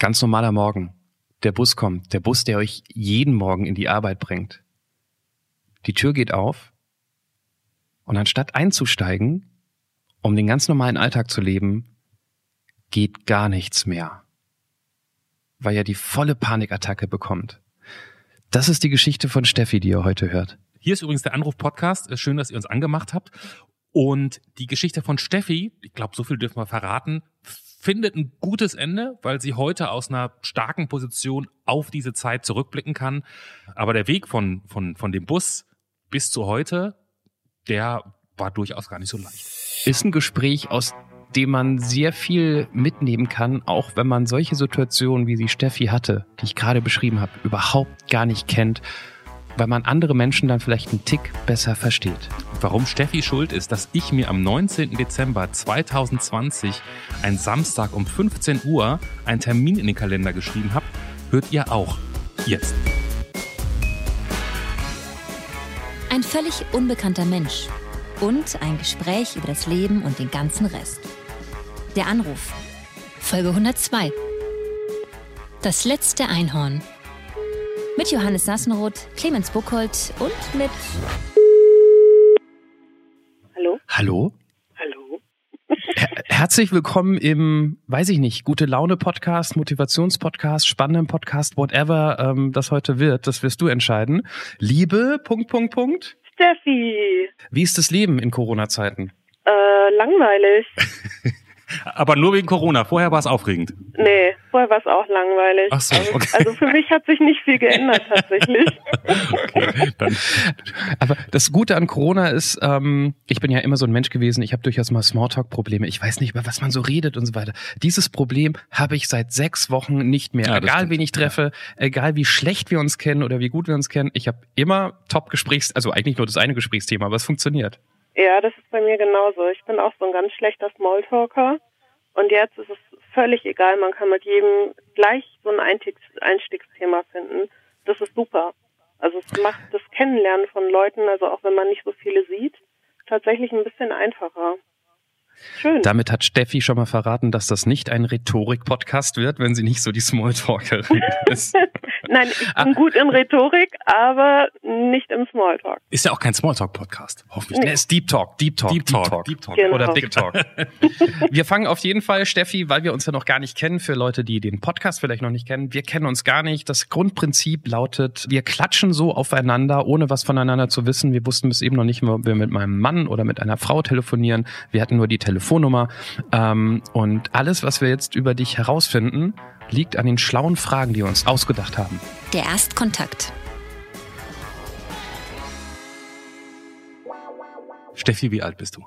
Ganz normaler Morgen. Der Bus kommt, der Bus, der euch jeden Morgen in die Arbeit bringt. Die Tür geht auf und anstatt einzusteigen, um den ganz normalen Alltag zu leben, geht gar nichts mehr. Weil er die volle Panikattacke bekommt. Das ist die Geschichte von Steffi, die ihr heute hört. Hier ist übrigens der Anruf-Podcast. Schön, dass ihr uns angemacht habt. Und die Geschichte von Steffi, ich glaube, so viel dürfen wir verraten, findet ein gutes Ende, weil sie heute aus einer starken Position auf diese Zeit zurückblicken kann. Aber der Weg von, von, von dem Bus bis zu heute, der war durchaus gar nicht so leicht. Ist ein Gespräch, aus dem man sehr viel mitnehmen kann, auch wenn man solche Situationen, wie sie Steffi hatte, die ich gerade beschrieben habe, überhaupt gar nicht kennt weil man andere Menschen dann vielleicht einen Tick besser versteht. Warum Steffi schuld ist, dass ich mir am 19. Dezember 2020, ein Samstag um 15 Uhr, einen Termin in den Kalender geschrieben habe, hört ihr auch jetzt. Ein völlig unbekannter Mensch und ein Gespräch über das Leben und den ganzen Rest. Der Anruf. Folge 102. Das letzte Einhorn mit Johannes Sassenroth, Clemens Buchholz und mit. Hallo? Hallo? Hallo? Her herzlich willkommen im, weiß ich nicht, gute Laune Podcast, Motivationspodcast, spannenden Podcast, whatever ähm, das heute wird, das wirst du entscheiden. Liebe, Punkt, Punkt, Punkt. Steffi. Wie ist das Leben in Corona-Zeiten? Äh, langweilig. Aber nur wegen Corona. Vorher war es aufregend. Nee, vorher war es auch langweilig. Ach so, okay. Also für mich hat sich nicht viel geändert tatsächlich. okay, dann. Aber das Gute an Corona ist, ähm, ich bin ja immer so ein Mensch gewesen, ich habe durchaus mal Smalltalk-Probleme. Ich weiß nicht, über was man so redet und so weiter. Dieses Problem habe ich seit sechs Wochen nicht mehr. Ja, egal, wen ich treffe, egal wie schlecht wir uns kennen oder wie gut wir uns kennen, ich habe immer Top-Gesprächs, also eigentlich nur das eine Gesprächsthema, aber es funktioniert. Ja, das ist bei mir genauso. Ich bin auch so ein ganz schlechter Smalltalker. Und jetzt ist es völlig egal. Man kann mit jedem gleich so ein Einstiegs Einstiegsthema finden. Das ist super. Also es macht das Kennenlernen von Leuten, also auch wenn man nicht so viele sieht, tatsächlich ein bisschen einfacher. Schön. Damit hat Steffi schon mal verraten, dass das nicht ein Rhetorik-Podcast wird, wenn sie nicht so die Smalltalkerin ist. Nein, ich bin gut in Rhetorik, aber nicht im Smalltalk. Ist ja auch kein Smalltalk-Podcast. Hoffentlich. Der ist Deep Talk, Deep Talk, Deep Talk. Deep Talk. Genau. Oder Big Talk. wir fangen auf jeden Fall, Steffi, weil wir uns ja noch gar nicht kennen, für Leute, die den Podcast vielleicht noch nicht kennen. Wir kennen uns gar nicht. Das Grundprinzip lautet, wir klatschen so aufeinander, ohne was voneinander zu wissen. Wir wussten bis eben noch nicht, ob wir mit meinem Mann oder mit einer Frau telefonieren. Wir hatten nur die Telefonnummer. Ähm, und alles, was wir jetzt über dich herausfinden, liegt an den schlauen Fragen, die wir uns ausgedacht haben. Der Erstkontakt. Steffi, wie alt bist du?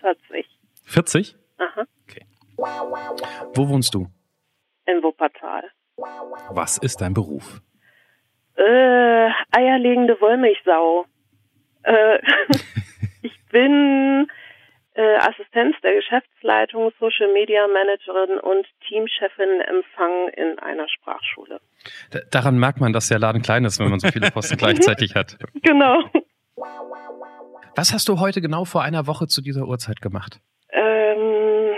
40. 40? Aha. Wo wohnst du? In Wuppertal. Was ist dein Beruf? Äh, eierlegende Wollmilchsau. Äh, ich bin äh, Assistenz der Geschäftsleitung, Social Media Managerin und Teamchefin Empfang in einer Sprachschule. D daran merkt man, dass der Laden klein ist, wenn man so viele Posten gleichzeitig hat. Genau. Was hast du heute genau vor einer Woche zu dieser Uhrzeit gemacht? Ähm,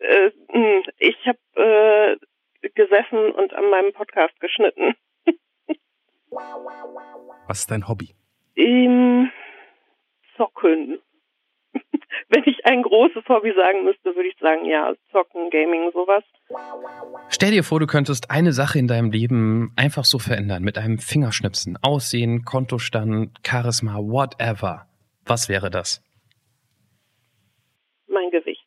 äh, mh, ich habe äh, gesessen und an meinem Podcast geschnitten. Was ist dein Hobby? Im Zocken. Wenn ich ein großes Hobby sagen müsste, würde ich sagen, ja, Zocken, Gaming, sowas. Stell dir vor, du könntest eine Sache in deinem Leben einfach so verändern, mit einem Fingerschnipsen. Aussehen, Kontostand, Charisma, whatever. Was wäre das? Mein Gewicht.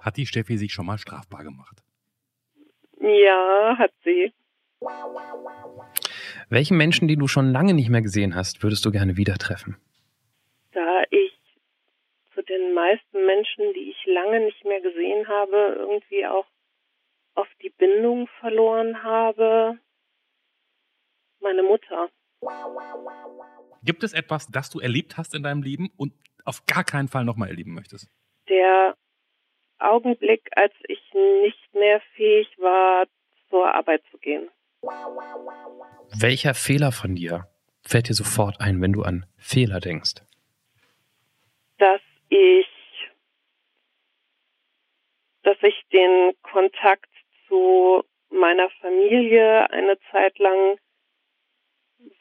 Hat die Steffi sich schon mal strafbar gemacht? Ja, hat sie. Welchen Menschen, die du schon lange nicht mehr gesehen hast, würdest du gerne wieder treffen? Den meisten Menschen, die ich lange nicht mehr gesehen habe, irgendwie auch auf die Bindung verloren habe. Meine Mutter. Gibt es etwas, das du erlebt hast in deinem Leben und auf gar keinen Fall nochmal erleben möchtest? Der Augenblick, als ich nicht mehr fähig war, zur Arbeit zu gehen. Welcher Fehler von dir fällt dir sofort ein, wenn du an Fehler denkst? Dass ich, dass ich den Kontakt zu meiner Familie eine Zeit lang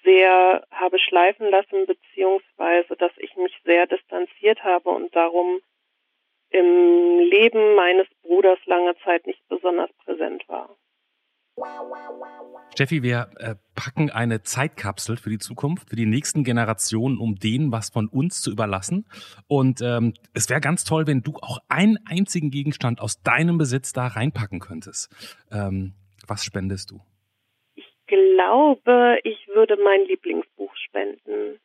sehr habe schleifen lassen, beziehungsweise dass ich mich sehr distanziert habe und darum im Leben meines Bruders lange Zeit nicht besonders präsent war. Steffi, wir äh, packen eine Zeitkapsel für die Zukunft, für die nächsten Generationen, um denen was von uns zu überlassen. Und ähm, es wäre ganz toll, wenn du auch einen einzigen Gegenstand aus deinem Besitz da reinpacken könntest. Ähm, was spendest du? Ich glaube, ich würde mein Lieblingsbuch spenden.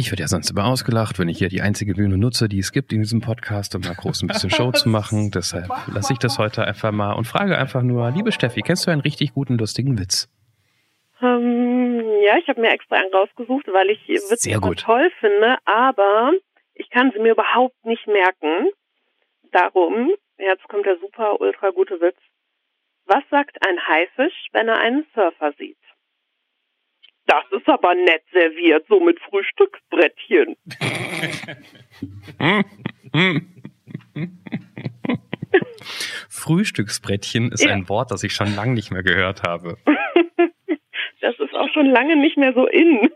Ich werde ja sonst immer ausgelacht, wenn ich hier die einzige Bühne nutze, die es gibt in diesem Podcast, um mal groß ein bisschen Show zu machen. Deshalb lasse ich das heute einfach mal und frage einfach nur, liebe Steffi, kennst du einen richtig guten, lustigen Witz? Ähm, ja, ich habe mir extra einen rausgesucht, weil ich Witze toll finde, aber ich kann sie mir überhaupt nicht merken. Darum, jetzt kommt der super, ultra gute Witz. Was sagt ein Haifisch, wenn er einen Surfer sieht? Das ist aber nett serviert, so mit Frühstücksbrettchen. Frühstücksbrettchen ist ja. ein Wort, das ich schon lange nicht mehr gehört habe. Das ist auch schon lange nicht mehr so in.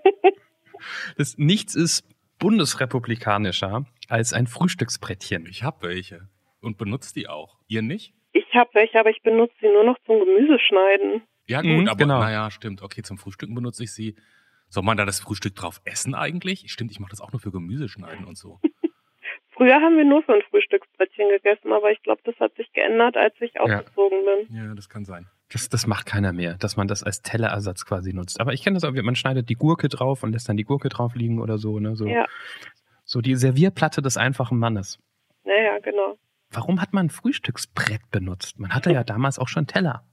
Das, nichts ist bundesrepublikanischer als ein Frühstücksbrettchen. Ich habe welche und benutze die auch. Ihr nicht? Ich habe welche, aber ich benutze sie nur noch zum Gemüseschneiden. Ja, gut, mhm, aber genau. naja, stimmt. Okay, zum Frühstücken benutze ich sie. Soll man da das Frühstück drauf essen eigentlich? Stimmt, ich mache das auch nur für Gemüseschneiden und so. Früher haben wir nur so ein Frühstücksbrettchen gegessen, aber ich glaube, das hat sich geändert, als ich ausgezogen ja. bin. Ja, das kann sein. Das, das macht keiner mehr, dass man das als Tellerersatz quasi nutzt. Aber ich kenne das auch, man schneidet die Gurke drauf und lässt dann die Gurke drauf liegen oder so. Ne? so, ja. so die Servierplatte des einfachen Mannes. Naja, genau. Warum hat man ein Frühstücksbrett benutzt? Man hatte ja damals auch schon Teller.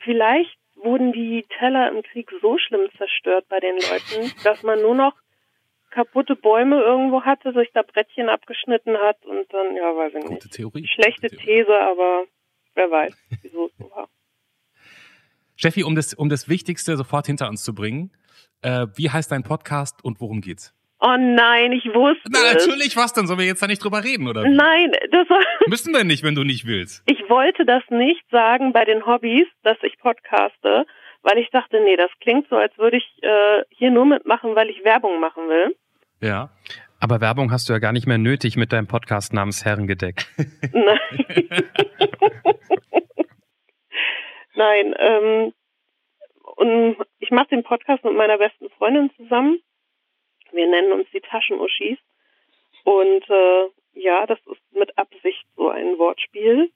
Vielleicht wurden die Teller im Krieg so schlimm zerstört bei den Leuten, dass man nur noch kaputte Bäume irgendwo hatte, sich da Brettchen abgeschnitten hat und dann, ja, weiß ich Gute nicht. Theorie. Schlechte Gute These, aber wer weiß, wieso es so war. Steffi, um das, um das Wichtigste sofort hinter uns zu bringen, äh, wie heißt dein Podcast und worum geht's? Oh nein, ich wusste. Na, natürlich, was denn? Sollen wir jetzt da nicht drüber reden, oder? Wie? Nein, das war. Müssen wir nicht, wenn du nicht willst. Ich wollte das nicht sagen bei den Hobbys, dass ich podcaste, weil ich dachte, nee, das klingt so, als würde ich äh, hier nur mitmachen, weil ich Werbung machen will. Ja. Aber Werbung hast du ja gar nicht mehr nötig mit deinem Podcast namens Herrengedeck. Nein. Nein, ähm, und ich mache den Podcast mit meiner besten Freundin zusammen. Wir nennen uns die Taschenuschis. Und äh, ja, das ist mit Absicht so ein Wortspiel.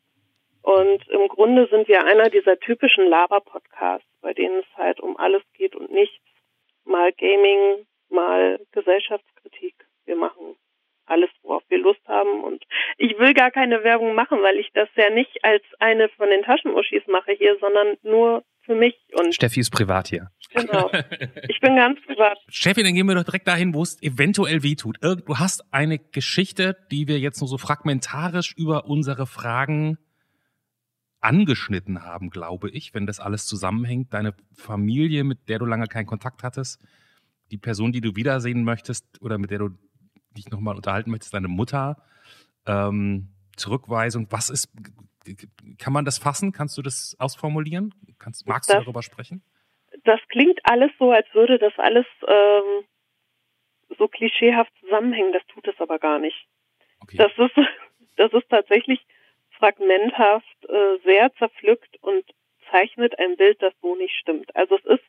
Und im Grunde sind wir einer dieser typischen Lava-Podcasts, bei denen es halt um alles geht und nichts. Mal Gaming, mal Gesellschaftskritik. Wir machen alles, worauf wir Lust haben. Und ich will gar keine Werbung machen, weil ich das ja nicht als eine von den Taschenuschis mache hier, sondern nur für mich. Und Steffi ist privat hier. Genau. Ich bin ganz privat. Steffi, dann gehen wir doch direkt dahin, wo es eventuell weh tut. Du hast eine Geschichte, die wir jetzt nur so fragmentarisch über unsere Fragen angeschnitten haben, glaube ich, wenn das alles zusammenhängt. Deine Familie, mit der du lange keinen Kontakt hattest, die Person, die du wiedersehen möchtest oder mit der du dich nochmal unterhalten möchtest, deine Mutter, ähm, Zurückweisung. Was ist, kann man das fassen? Kannst du das ausformulieren? Kannst, magst das, du darüber sprechen? Das klingt alles so, als würde das alles ähm, so klischeehaft zusammenhängen. Das tut es aber gar nicht. Okay. Das ist, das ist tatsächlich fragmenthaft, äh, sehr zerpflückt und zeichnet ein Bild, das so nicht stimmt. Also es ist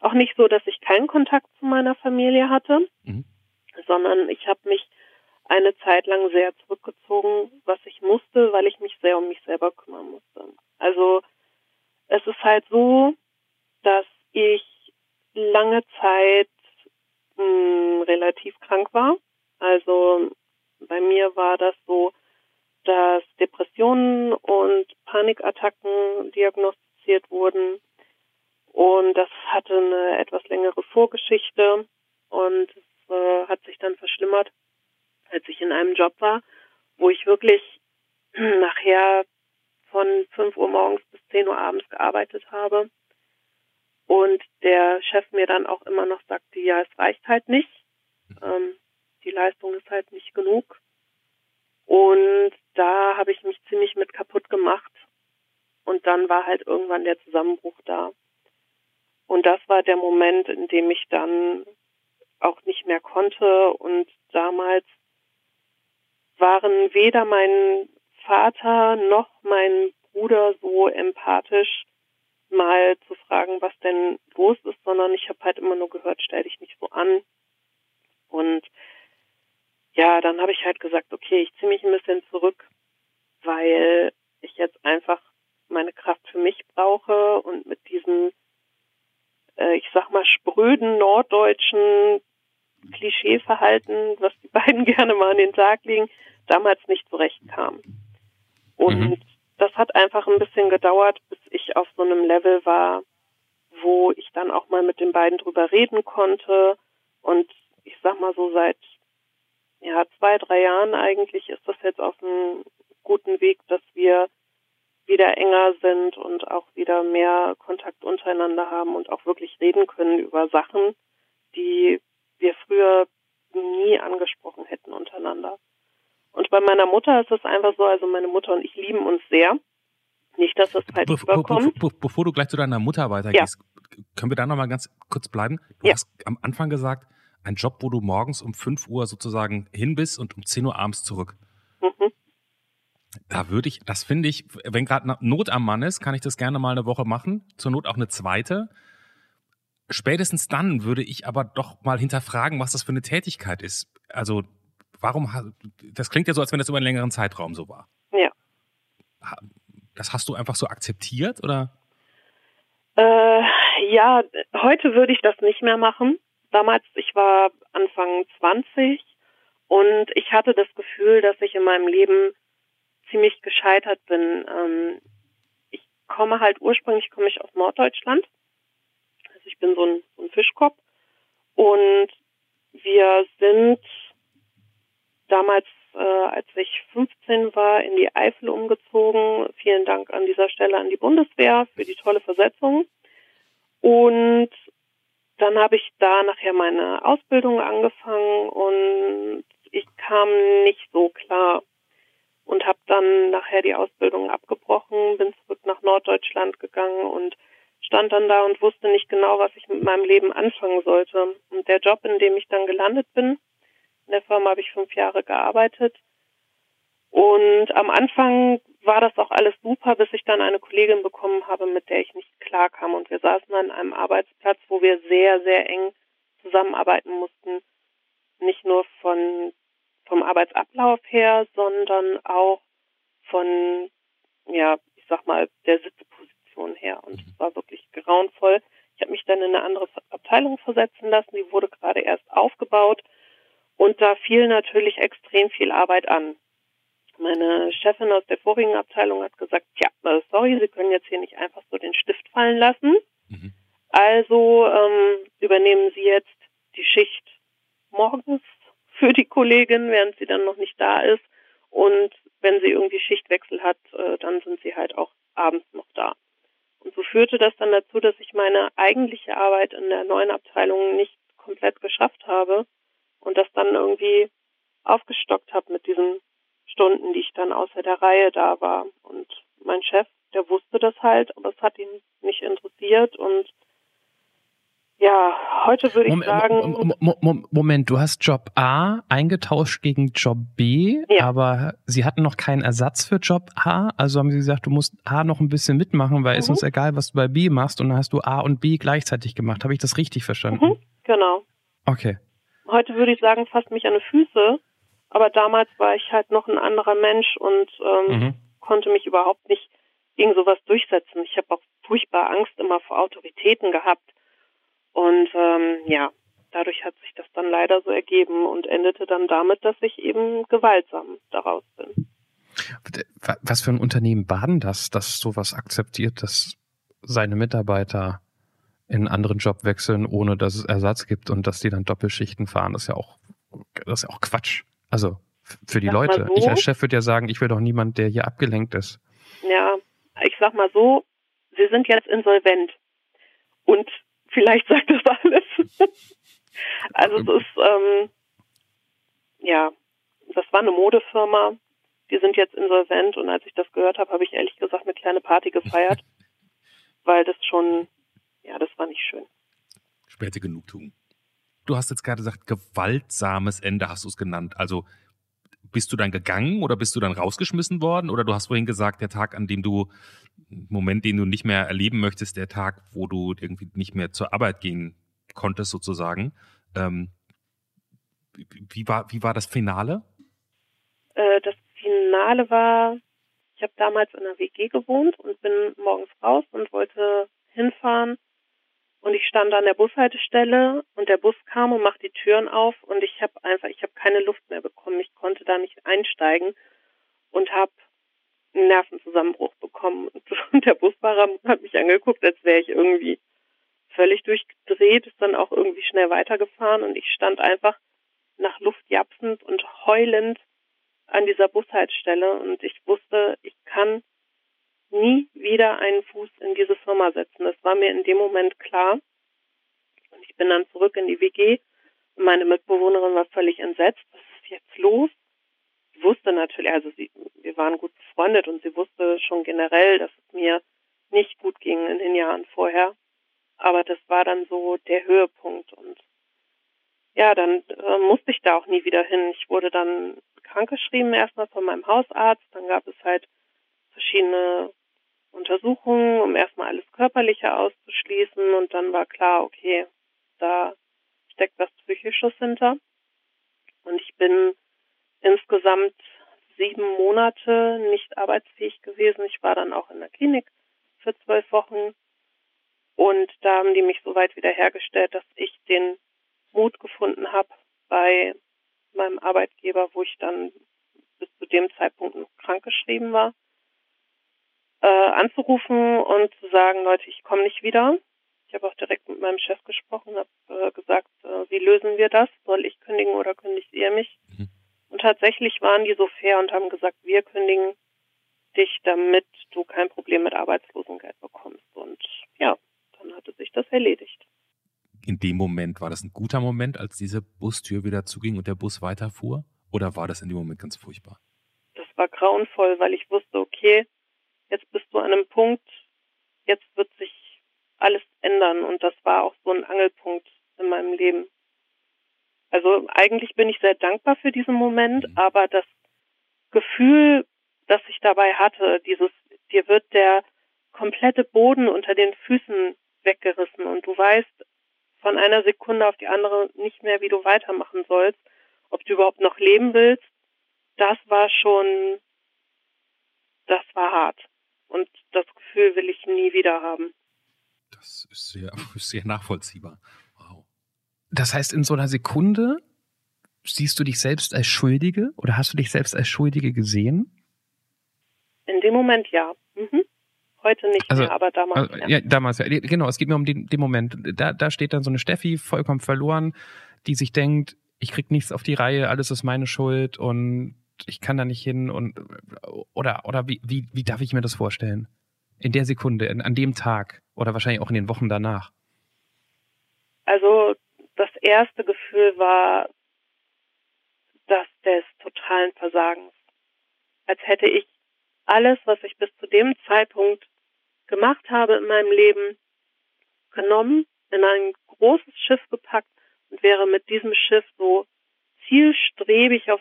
auch nicht so, dass ich keinen Kontakt zu meiner Familie hatte, mhm. sondern ich habe mich eine Zeit lang sehr zurückgezogen, was ich musste, weil ich mich sehr um mich selber kümmern musste. Also es ist halt so, dass ich lange Zeit mh, hm, relativ krank war. Also bei mir war das so, dass Depressionen und Panikattacken diagnostiziert wurden. Und das hatte eine etwas längere Vorgeschichte und es äh, hat sich dann verschlimmert als ich in einem Job war, wo ich wirklich nachher von 5 Uhr morgens bis 10 Uhr abends gearbeitet habe. Und der Chef mir dann auch immer noch sagte, ja, es reicht halt nicht. Ähm, die Leistung ist halt nicht genug. Und da habe ich mich ziemlich mit kaputt gemacht. Und dann war halt irgendwann der Zusammenbruch da. Und das war der Moment, in dem ich dann auch nicht mehr konnte. Und damals waren weder mein Vater noch mein Bruder so empathisch, mal zu fragen, was denn los ist, sondern ich habe halt immer nur gehört, stell dich nicht so an. Und ja, dann habe ich halt gesagt, okay, ich ziehe mich ein bisschen zurück, weil ich jetzt einfach meine Kraft für mich brauche und mit diesem, äh, ich sag mal, spröden norddeutschen Klischeeverhalten, was die beiden gerne mal an den Tag legen, damals nicht zurechtkam. Und mhm. das hat einfach ein bisschen gedauert, bis ich auf so einem Level war, wo ich dann auch mal mit den beiden drüber reden konnte. Und ich sag mal so seit ja, zwei, drei Jahren eigentlich ist das jetzt auf einem guten Weg, dass wir wieder enger sind und auch wieder mehr Kontakt untereinander haben und auch wirklich reden können über Sachen, die wir früher nie angesprochen hätten untereinander. Und bei meiner Mutter ist es einfach so, also meine Mutter und ich lieben uns sehr. Nicht, dass das falsch be überkommt. Be be bevor du gleich zu deiner Mutter weitergehst, ja. können wir da nochmal ganz kurz bleiben? Du ja. hast am Anfang gesagt, ein Job, wo du morgens um 5 Uhr sozusagen hin bist und um 10 Uhr abends zurück. Mhm. Da würde ich, das finde ich, wenn gerade Not am Mann ist, kann ich das gerne mal eine Woche machen. Zur Not auch eine zweite. Spätestens dann würde ich aber doch mal hinterfragen, was das für eine Tätigkeit ist. Also warum, das klingt ja so, als wenn das über einen längeren Zeitraum so war. Ja. Das hast du einfach so akzeptiert oder? Äh, ja, heute würde ich das nicht mehr machen. Damals, ich war Anfang 20 und ich hatte das Gefühl, dass ich in meinem Leben ziemlich gescheitert bin. Ähm, ich komme halt ursprünglich komme ich aus Norddeutschland. Ich bin so ein, so ein Fischkopf und wir sind damals, äh, als ich 15 war, in die Eifel umgezogen. Vielen Dank an dieser Stelle an die Bundeswehr für die tolle Versetzung. Und dann habe ich da nachher meine Ausbildung angefangen und ich kam nicht so klar und habe dann nachher die Ausbildung abgebrochen, bin zurück nach Norddeutschland gegangen und stand dann da und wusste nicht genau, was ich mit meinem Leben anfangen sollte. Und der Job, in dem ich dann gelandet bin, in der Firma habe ich fünf Jahre gearbeitet. Und am Anfang war das auch alles super, bis ich dann eine Kollegin bekommen habe, mit der ich nicht klarkam. Und wir saßen an einem Arbeitsplatz, wo wir sehr, sehr eng zusammenarbeiten mussten. Nicht nur von, vom Arbeitsablauf her, sondern auch von, ja, ich sag mal, der Sitzposition her. Und es war wirklich grauenvoll. Ich habe mich dann in eine andere Abteilung versetzen lassen. Die wurde gerade erst aufgebaut. Und da fiel natürlich extrem viel Arbeit an. Meine Chefin aus der vorigen Abteilung hat gesagt, ja, äh, sorry, Sie können jetzt hier nicht einfach so den Stift fallen lassen. Mhm. Also ähm, übernehmen Sie jetzt die Schicht morgens für die Kollegin, während sie dann noch nicht da ist. Und wenn sie irgendwie Schichtwechsel hat, äh, dann sind sie halt auch abends noch da. So führte das dann dazu, dass ich meine eigentliche Arbeit in der neuen Abteilung nicht komplett geschafft habe und das dann irgendwie aufgestockt habe mit diesen Stunden, die ich dann außer der Reihe da war. Und mein Chef, der wusste das halt, aber es hat ihn nicht interessiert und ja, heute würde ich Moment, sagen. Moment, du hast Job A eingetauscht gegen Job B, ja. aber sie hatten noch keinen Ersatz für Job A. Also haben sie gesagt, du musst A noch ein bisschen mitmachen, weil mhm. ist uns egal, was du bei B machst. Und dann hast du A und B gleichzeitig gemacht. Habe ich das richtig verstanden? Mhm, genau. Okay heute würde ich sagen, fasst mich an die Füße. Aber damals war ich halt noch ein anderer Mensch und ähm, mhm. konnte mich überhaupt nicht gegen sowas durchsetzen. Ich habe auch furchtbar Angst immer vor Autoritäten gehabt. Und ähm, ja, dadurch hat sich das dann leider so ergeben und endete dann damit, dass ich eben gewaltsam daraus bin. Was für ein Unternehmen baden das, das sowas akzeptiert, dass seine Mitarbeiter in einen anderen Job wechseln, ohne dass es Ersatz gibt und dass die dann Doppelschichten fahren. Das ist ja auch, das ist ja auch Quatsch. Also für die sag Leute. So, ich als Chef würde ja sagen, ich will doch niemand, der hier abgelenkt ist. Ja, ich sag mal so, wir sind jetzt insolvent. Und vielleicht sagt das alles. also es ist, ähm, ja, das war eine Modefirma die sind jetzt insolvent und als ich das gehört habe, habe ich ehrlich gesagt eine kleine Party gefeiert, weil das schon, ja, das war nicht schön. Späte Genugtuung. Du hast jetzt gerade gesagt, gewaltsames Ende hast du es genannt. Also bist du dann gegangen oder bist du dann rausgeschmissen worden? Oder du hast vorhin gesagt, der Tag, an dem du, Moment, den du nicht mehr erleben möchtest, der Tag, wo du irgendwie nicht mehr zur Arbeit gehen konntest, sozusagen. Ähm, wie, war, wie war das Finale? Äh, das Finale war, ich habe damals in einer WG gewohnt und bin morgens raus und wollte hinfahren und ich stand an der Bushaltestelle und der Bus kam und macht die Türen auf und ich habe einfach, ich habe keine Luft mehr bekommen. Ich konnte da nicht einsteigen und habe einen Nervenzusammenbruch bekommen. Und der Busfahrer hat mich angeguckt, als wäre ich irgendwie völlig durchgedreht, ist dann auch irgendwie schnell weitergefahren und ich stand einfach nach Luft japsend und heulend an dieser Bushaltestelle und ich wusste, ich kann nie wieder einen Fuß in diese Firma setzen. Das war mir in dem Moment klar. Und ich bin dann zurück in die WG. Meine Mitbewohnerin war völlig entsetzt. Was ist jetzt los? Sie wusste natürlich, also sie, wir waren gut befreundet und sie wusste schon generell, dass es mir nicht gut ging in den Jahren vorher. Aber das war dann so der Höhepunkt und ja, dann äh, musste ich da auch nie wieder hin. Ich wurde dann krankgeschrieben erstmal von meinem Hausarzt. Dann gab es halt verschiedene Untersuchungen, um erstmal alles Körperliche auszuschließen. Und dann war klar, okay, da steckt was Psychisches hinter. Und ich bin insgesamt sieben Monate nicht arbeitsfähig gewesen. Ich war dann auch in der Klinik für zwölf Wochen. Und da haben die mich so weit wiederhergestellt, dass ich den Mut gefunden habe, bei meinem Arbeitgeber, wo ich dann bis zu dem Zeitpunkt noch krankgeschrieben war, äh, anzurufen und zu sagen, Leute, ich komme nicht wieder. Ich habe auch direkt mit meinem Chef gesprochen, habe äh, gesagt, äh, wie lösen wir das? Soll ich kündigen oder kündigt ihr mich? Mhm. Und tatsächlich waren die so fair und haben gesagt, wir kündigen dich, damit du kein Problem mit Arbeitslosengeld bekommst. Und ja, dann hatte sich das erledigt. In dem Moment war das ein guter Moment, als diese Bustür wieder zuging und der Bus weiterfuhr? Oder war das in dem Moment ganz furchtbar? Das war grauenvoll, weil ich wusste, okay, jetzt bist du an einem Punkt, jetzt wird sich alles ändern und das war auch so ein Angelpunkt in meinem Leben. Also eigentlich bin ich sehr dankbar für diesen Moment, mhm. aber das Gefühl, das ich dabei hatte, dieses, dir wird der komplette Boden unter den Füßen weggerissen und du weißt von einer Sekunde auf die andere nicht mehr, wie du weitermachen sollst, ob du überhaupt noch leben willst, das war schon, das war hart. Und das Gefühl will ich nie wieder haben. Das ist sehr, sehr nachvollziehbar. Wow. Das heißt, in so einer Sekunde siehst du dich selbst als Schuldige oder hast du dich selbst als Schuldige gesehen? In dem Moment ja. Mhm. Heute nicht also, mehr, aber damals. Also, ja. ja. damals ja. Genau, es geht mir um den, den Moment. Da, da steht dann so eine Steffi vollkommen verloren, die sich denkt, ich krieg nichts auf die Reihe, alles ist meine Schuld und ich kann da nicht hin und oder oder wie, wie, wie darf ich mir das vorstellen? In der Sekunde, in, an dem Tag oder wahrscheinlich auch in den Wochen danach? Also das erste Gefühl war das des totalen Versagens. Als hätte ich alles, was ich bis zu dem Zeitpunkt gemacht habe in meinem Leben, genommen, in ein großes Schiff gepackt und wäre mit diesem Schiff so zielstrebig auf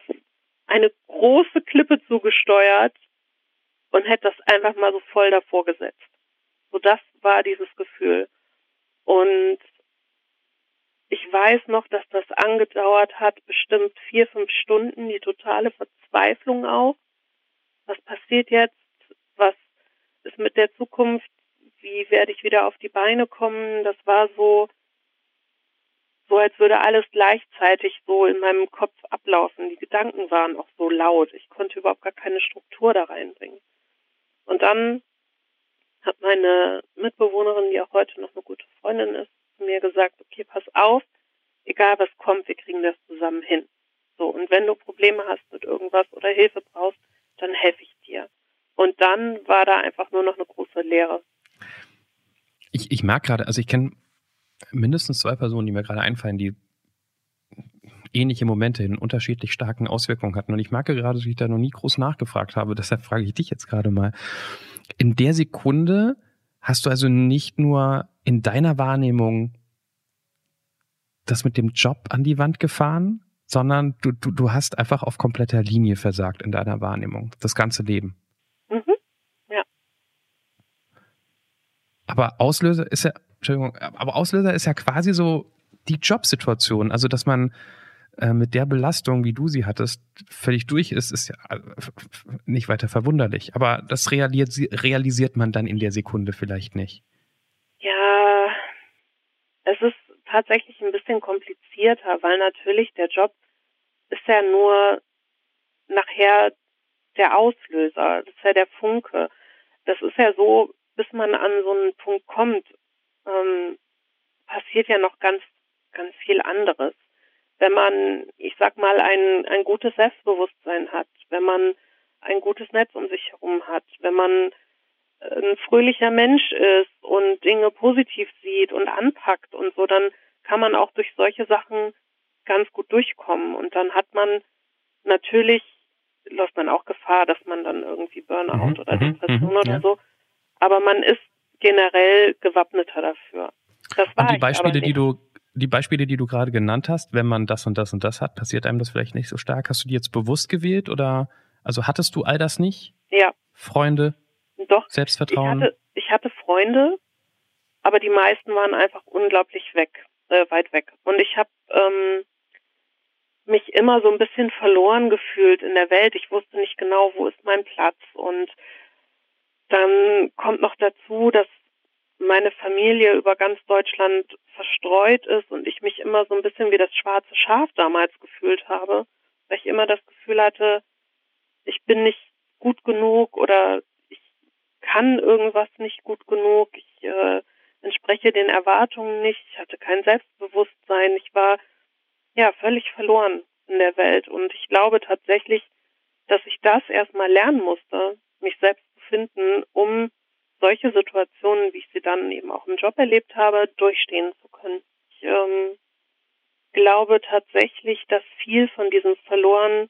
eine große Klippe zugesteuert und hätte das einfach mal so voll davor gesetzt. So das war dieses Gefühl. Und ich weiß noch, dass das angedauert hat, bestimmt vier, fünf Stunden, die totale Verzweiflung auch. Was passiert jetzt? Was ist mit der Zukunft? Wie werde ich wieder auf die Beine kommen? Das war so, so als würde alles gleichzeitig so in meinem Kopf ablaufen. Die Gedanken waren auch so laut. Ich konnte überhaupt gar keine Struktur da reinbringen. Und dann hat meine Mitbewohnerin, die auch heute noch eine gute Freundin ist, zu mir gesagt, okay, pass auf, egal was kommt, wir kriegen das zusammen hin. So, und wenn du Probleme hast mit irgendwas oder Hilfe brauchst, dann helfe ich dir. Und dann war da einfach nur noch eine große Leere. Ich, ich merke gerade, also ich kenne mindestens zwei Personen, die mir gerade einfallen, die ähnliche Momente in unterschiedlich starken Auswirkungen hatten. Und ich merke gerade, dass ich da noch nie groß nachgefragt habe. Deshalb frage ich dich jetzt gerade mal. In der Sekunde hast du also nicht nur in deiner Wahrnehmung das mit dem Job an die Wand gefahren, sondern du, du, du hast einfach auf kompletter Linie versagt in deiner Wahrnehmung, das ganze Leben. Mhm. Ja. Aber Auslöser ist ja, Entschuldigung, aber Auslöser ist ja quasi so die Jobsituation. Also, dass man äh, mit der Belastung, wie du sie hattest, völlig durch ist, ist ja äh, nicht weiter verwunderlich. Aber das realisi realisiert man dann in der Sekunde vielleicht nicht. Ja, es ist tatsächlich ein bisschen komplizierter, weil natürlich der Job ist ja nur nachher der Auslöser, das ist ja der Funke. Das ist ja so, bis man an so einen Punkt kommt, ähm, passiert ja noch ganz, ganz viel anderes. Wenn man, ich sag mal, ein, ein gutes Selbstbewusstsein hat, wenn man ein gutes Netz um sich herum hat, wenn man ein fröhlicher Mensch ist und Dinge positiv sieht und anpackt und so, dann kann man auch durch solche Sachen ganz gut durchkommen. Und dann hat man natürlich, läuft man auch Gefahr, dass man dann irgendwie Burnout mhm, oder mhm, Depression mhm, oder ja. so. Aber man ist generell gewappneter dafür. Das war und die Beispiele, die du die Beispiele, die du gerade genannt hast, wenn man das und das und das hat, passiert einem das vielleicht nicht so stark. Hast du die jetzt bewusst gewählt oder also hattest du all das nicht? Ja. Freunde? Doch. Selbstvertrauen? Ich hatte, ich hatte Freunde, aber die meisten waren einfach unglaublich weg, äh, weit weg. Und ich habe ähm, mich immer so ein bisschen verloren gefühlt in der Welt. Ich wusste nicht genau, wo ist mein Platz. Und dann kommt noch dazu, dass meine Familie über ganz Deutschland verstreut ist und ich mich immer so ein bisschen wie das schwarze Schaf damals gefühlt habe, weil ich immer das Gefühl hatte, ich bin nicht gut genug oder kann irgendwas nicht gut genug, ich äh, entspreche den Erwartungen nicht, ich hatte kein Selbstbewusstsein, ich war ja völlig verloren in der Welt. Und ich glaube tatsächlich, dass ich das erstmal lernen musste, mich selbst finden, um solche Situationen, wie ich sie dann eben auch im Job erlebt habe, durchstehen zu können. Ich ähm, glaube tatsächlich, dass viel von diesem verloren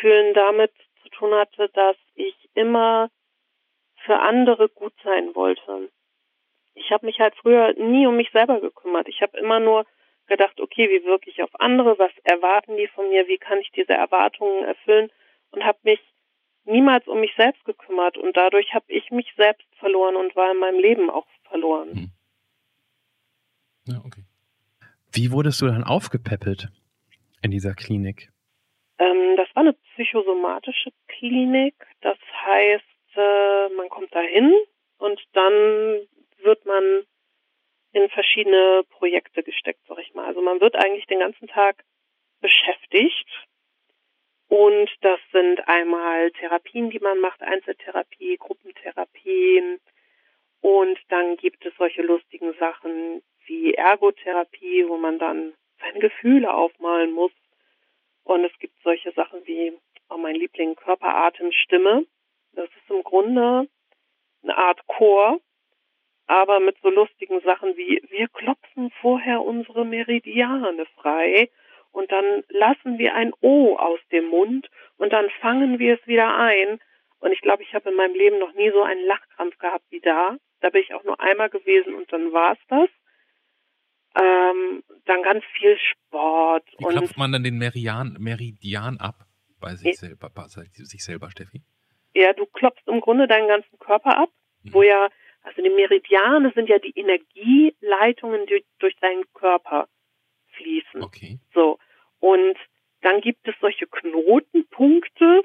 fühlen damit zu tun hatte, dass ich immer für andere gut sein wollte. Ich habe mich halt früher nie um mich selber gekümmert. Ich habe immer nur gedacht, okay, wie wirke ich auf andere, was erwarten die von mir, wie kann ich diese Erwartungen erfüllen und habe mich niemals um mich selbst gekümmert und dadurch habe ich mich selbst verloren und war in meinem Leben auch verloren. Hm. Ja, okay. Wie wurdest du dann aufgepäppelt in dieser Klinik? Ähm, das war eine psychosomatische Klinik. Das heißt, äh, man kommt dahin und dann wird man in verschiedene Projekte gesteckt, sag ich mal. Also man wird eigentlich den ganzen Tag beschäftigt und das sind einmal Therapien, die man macht, Einzeltherapie, Gruppentherapien. Und dann gibt es solche lustigen Sachen wie Ergotherapie, wo man dann seine Gefühle aufmalen muss. Und es gibt solche Sachen wie, oh mein Liebling, Körper, Atem, Stimme. Das ist im Grunde eine Art Chor, aber mit so lustigen Sachen wie wir klopfen vorher unsere Meridiane frei dann lassen wir ein O aus dem Mund und dann fangen wir es wieder ein. Und ich glaube, ich habe in meinem Leben noch nie so einen Lachkrampf gehabt wie da. Da bin ich auch nur einmal gewesen und dann war es das. Ähm, dann ganz viel Sport. Wie klopft man dann den Meridian, Meridian ab bei sich, selber, bei sich selber, Steffi? Ja, du klopfst im Grunde deinen ganzen Körper ab, mhm. wo ja, also die Meridiane sind ja die Energieleitungen, die durch deinen Körper fließen. Okay. So. Und dann gibt es solche Knotenpunkte.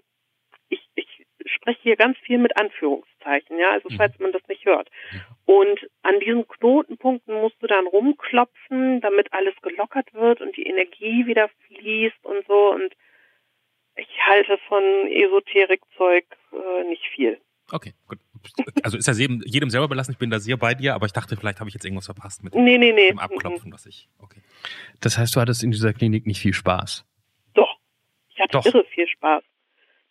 Ich, ich spreche hier ganz viel mit Anführungszeichen, ja, also mhm. falls man das nicht hört. Und an diesen Knotenpunkten musst du dann rumklopfen, damit alles gelockert wird und die Energie wieder fließt und so. Und ich halte von Esoterikzeug äh, nicht viel. Okay, gut. Also ist ja jedem, jedem selber belassen, ich bin da sehr bei dir, aber ich dachte, vielleicht habe ich jetzt irgendwas verpasst mit nee, nee, nee. dem Abklopfen, was ich. Okay. Das heißt, du hattest in dieser Klinik nicht viel Spaß. Doch. Ich hatte Doch. irre viel Spaß.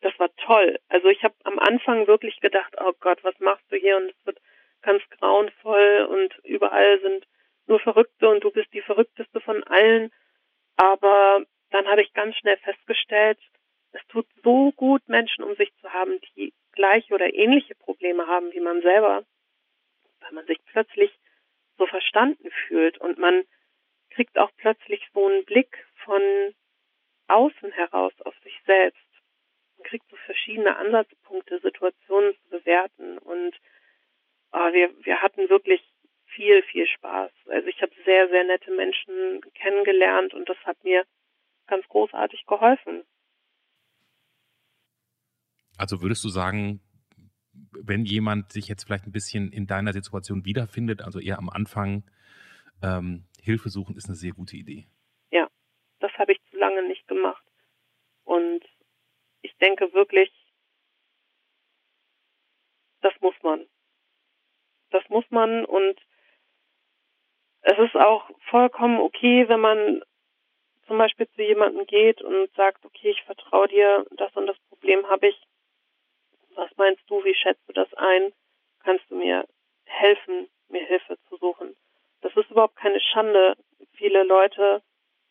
Das war toll. Also ich habe am Anfang wirklich gedacht, oh Gott, was machst du hier? Und es wird ganz grauenvoll und überall sind nur Verrückte und du bist die verrückteste von allen. Aber dann habe ich ganz schnell festgestellt, es tut so gut, Menschen um sich zu haben, die gleiche oder ähnliche Probleme haben wie man selber, weil man sich plötzlich so verstanden fühlt und man kriegt auch plötzlich so einen Blick von außen heraus auf sich selbst. Man kriegt so verschiedene Ansatzpunkte, Situationen zu bewerten und äh, wir, wir hatten wirklich viel, viel Spaß. Also ich habe sehr, sehr nette Menschen kennengelernt und das hat mir ganz großartig geholfen. Also würdest du sagen, wenn jemand sich jetzt vielleicht ein bisschen in deiner Situation wiederfindet, also eher am Anfang, ähm, Hilfe suchen ist eine sehr gute Idee. Ja, das habe ich zu lange nicht gemacht. Und ich denke wirklich, das muss man. Das muss man und es ist auch vollkommen okay, wenn man zum Beispiel zu jemandem geht und sagt, okay, ich vertraue dir, das und das Problem habe ich. Was meinst du, wie schätzt du das ein? Kannst du mir helfen, mir Hilfe zu suchen? Das ist überhaupt keine Schande. Viele Leute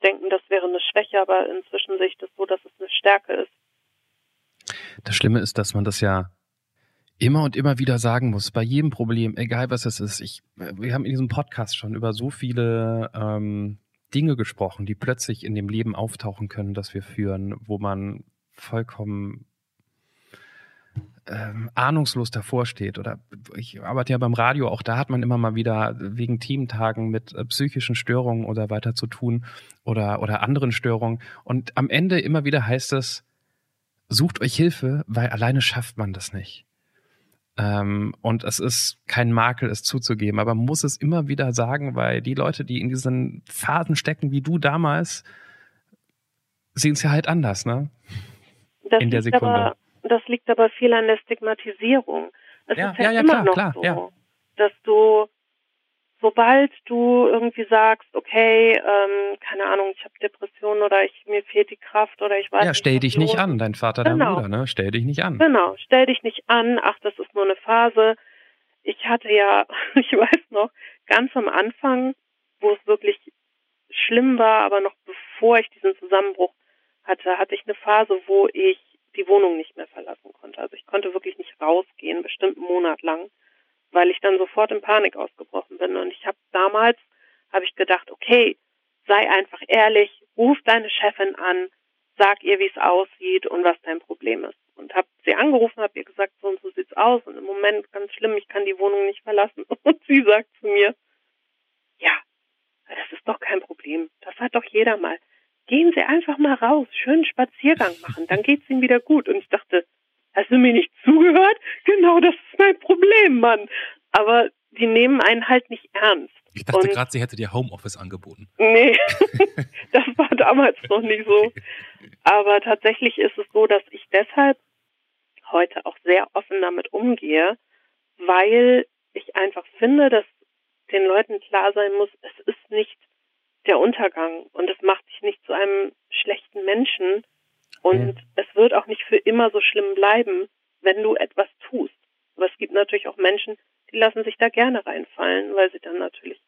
denken, das wäre eine Schwäche, aber inzwischen sehe ich das so, dass es eine Stärke ist. Das Schlimme ist, dass man das ja immer und immer wieder sagen muss, bei jedem Problem, egal was es ist. Ich, wir haben in diesem Podcast schon über so viele ähm, Dinge gesprochen, die plötzlich in dem Leben auftauchen können, das wir führen, wo man vollkommen ähm, ahnungslos davor steht. Oder ich arbeite ja beim Radio, auch da hat man immer mal wieder wegen Teamtagen mit äh, psychischen Störungen oder weiter zu tun oder, oder anderen Störungen. Und am Ende immer wieder heißt es, sucht euch Hilfe, weil alleine schafft man das nicht. Ähm, und es ist kein Makel, es zuzugeben, aber man muss es immer wieder sagen, weil die Leute, die in diesen Phasen stecken, wie du damals, sehen es ja halt anders, ne? Das in der Sekunde. Das liegt aber viel an der Stigmatisierung. Es ja, ist ja, halt ja, immer klar, noch klar, so, ja. dass du sobald du irgendwie sagst, okay, ähm, keine Ahnung, ich habe Depressionen oder ich mir fehlt die Kraft oder ich weiß Ja, nicht, stell was dich nicht an, dein Vater, Genau. dein Bruder, ne? Stell dich nicht an. Genau, stell dich nicht an, ach, das ist nur eine Phase. Ich hatte ja, ich weiß noch, ganz am Anfang, wo es wirklich schlimm war, aber noch bevor ich diesen Zusammenbruch hatte, hatte ich eine Phase, wo ich die Wohnung nicht mehr verlassen konnte. Also ich konnte wirklich nicht rausgehen, bestimmt einen Monat lang, weil ich dann sofort in Panik ausgebrochen bin. Und ich habe damals, habe ich gedacht, okay, sei einfach ehrlich, ruf deine Chefin an, sag ihr, wie es aussieht und was dein Problem ist. Und habe sie angerufen, habe ihr gesagt, so und so sieht's aus und im Moment ganz schlimm, ich kann die Wohnung nicht verlassen. Und sie sagt zu mir, ja, das ist doch kein Problem, das hat doch jeder mal. Gehen Sie einfach mal raus, schönen Spaziergang machen, dann geht's Ihnen wieder gut. Und ich dachte, hast du mir nicht zugehört? Genau, das ist mein Problem, Mann. Aber die nehmen einen halt nicht ernst. Ich dachte gerade, sie hätte dir Homeoffice angeboten. Nee, das war damals noch nicht so. Aber tatsächlich ist es so, dass ich deshalb heute auch sehr offen damit umgehe, weil ich einfach finde, dass den Leuten klar sein muss, es ist nicht der Untergang und es macht dich nicht zu einem schlechten Menschen und es wird auch nicht für immer so schlimm bleiben, wenn du etwas tust. Aber es gibt natürlich auch Menschen, die lassen sich da gerne reinfallen, weil sie dann natürlich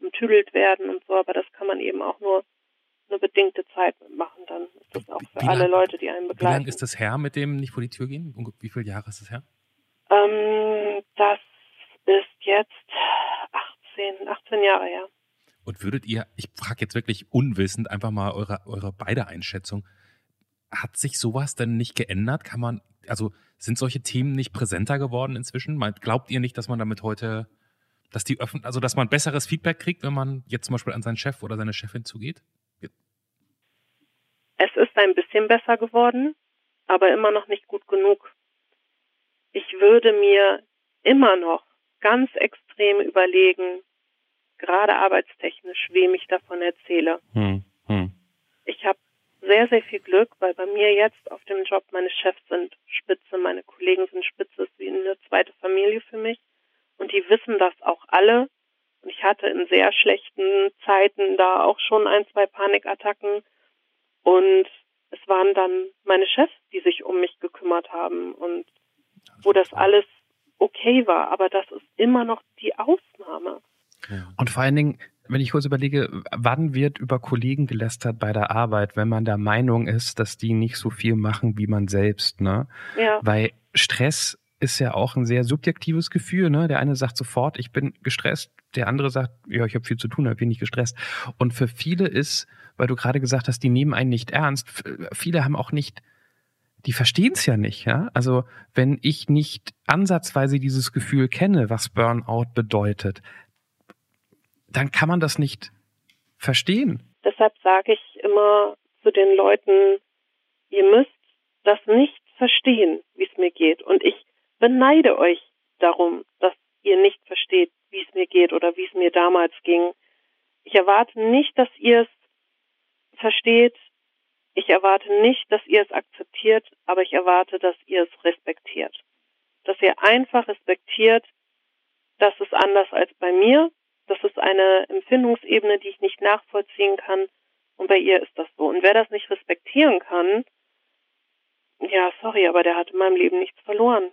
umtüdelt werden und so, aber das kann man eben auch nur eine bedingte Zeit machen, dann ist das auch für Wie alle lang- Leute, die einen Wie begleiten. lange ist das her mit dem nicht vor die Tür gehen? Unge- Wie viele Jahre ist das her? Ähm, das ist jetzt 18, 18 Jahre her. Und würdet ihr, ich frage jetzt wirklich unwissend, einfach mal eure, eure beide Einschätzung, hat sich sowas denn nicht geändert? Kann man, also sind solche Themen nicht präsenter geworden inzwischen? Glaubt ihr nicht, dass man damit heute, dass die öffnen, also dass man besseres Feedback kriegt, wenn man jetzt zum Beispiel an seinen Chef oder seine Chefin zugeht? Es ist ein bisschen besser geworden, aber immer noch nicht gut genug. Ich würde mir immer noch ganz extrem überlegen, gerade arbeitstechnisch, wem ich davon erzähle. Hm, hm. Ich habe sehr, sehr viel Glück, weil bei mir jetzt auf dem Job meine Chefs sind spitze, meine Kollegen sind spitze, es ist wie eine zweite Familie für mich. Und die wissen das auch alle. Und ich hatte in sehr schlechten Zeiten da auch schon ein, zwei Panikattacken. Und es waren dann meine Chefs, die sich um mich gekümmert haben und wo das alles okay war. Aber das ist immer noch die Ausnahme. Ja. Und vor allen Dingen, Wenn ich kurz überlege, wann wird über Kollegen gelästert bei der Arbeit, wenn man der Meinung ist, dass die nicht so viel machen wie man selbst, ne? Ja. Weil Stress ist ja auch ein sehr subjektives Gefühl, ne? Der eine sagt sofort, ich bin gestresst, der andere sagt, ja, ich habe viel zu tun, ich bin nicht gestresst. Und für viele ist, weil du gerade gesagt hast, die nehmen einen nicht ernst, viele haben auch nicht die verstehen es ja nicht, ja. Also wenn ich nicht ansatzweise dieses Gefühl kenne, was Burnout bedeutet, dann kann man das nicht verstehen. Deshalb sage ich immer zu den Leuten, ihr müsst das nicht verstehen, wie es mir geht. Und ich beneide euch darum, dass ihr nicht versteht, wie es mir geht oder wie es mir damals ging. Ich erwarte nicht, dass ihr es versteht. Ich erwarte nicht, dass ihr es akzeptiert, aber ich erwarte, dass ihr es respektiert. Dass ihr einfach respektiert, das ist anders als bei mir. Das ist eine Empfindungsebene, die ich nicht nachvollziehen kann. Und bei ihr ist das so. Und wer das nicht respektieren kann, ja, sorry, aber der hat in meinem Leben nichts verloren.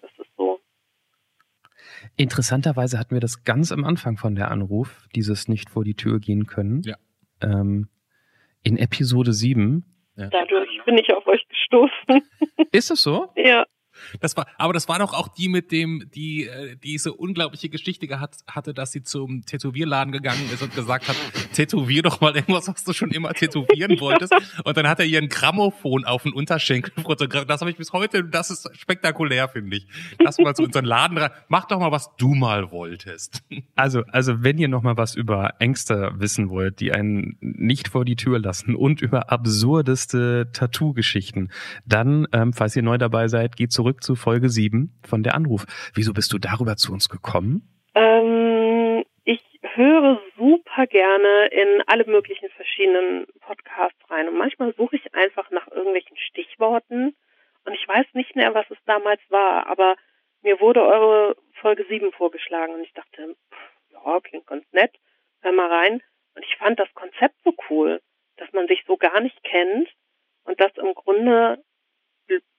Das ist so. Interessanterweise hatten wir das ganz am Anfang von der Anruf, dieses nicht vor die Tür gehen können. Ja. Ähm, in Episode 7. Dadurch bin ich auf euch gestoßen. Ist es so? ja. Das war, aber das war doch auch die mit dem, die äh, diese unglaubliche Geschichte gehabt hatte, dass sie zum Tätowierladen gegangen ist und gesagt hat, tätowier doch mal irgendwas, was du schon immer tätowieren wolltest. Und dann hat er ihren Grammophon auf den Unterschenkel fotografiert. Das habe ich bis heute, das ist spektakulär, finde ich. Lass mal zu unseren Laden rein. Mach doch mal, was du mal wolltest. Also, also wenn ihr noch mal was über Ängste wissen wollt, die einen nicht vor die Tür lassen und über absurdeste Tattoo-Geschichten, dann, ähm, falls ihr neu dabei seid, geht zurück zu Folge 7 von der Anruf. Wieso bist du darüber zu uns gekommen? Ähm, ich höre super gerne in alle möglichen verschiedenen Podcasts rein. Und manchmal suche ich einfach nach irgendwelchen Stichworten. Und ich weiß nicht mehr, was es damals war, aber mir wurde eure Folge 7 vorgeschlagen und ich dachte, pff, ja, klingt ganz nett, hör mal rein. Und ich fand das Konzept so cool, dass man sich so gar nicht kennt und dass im Grunde,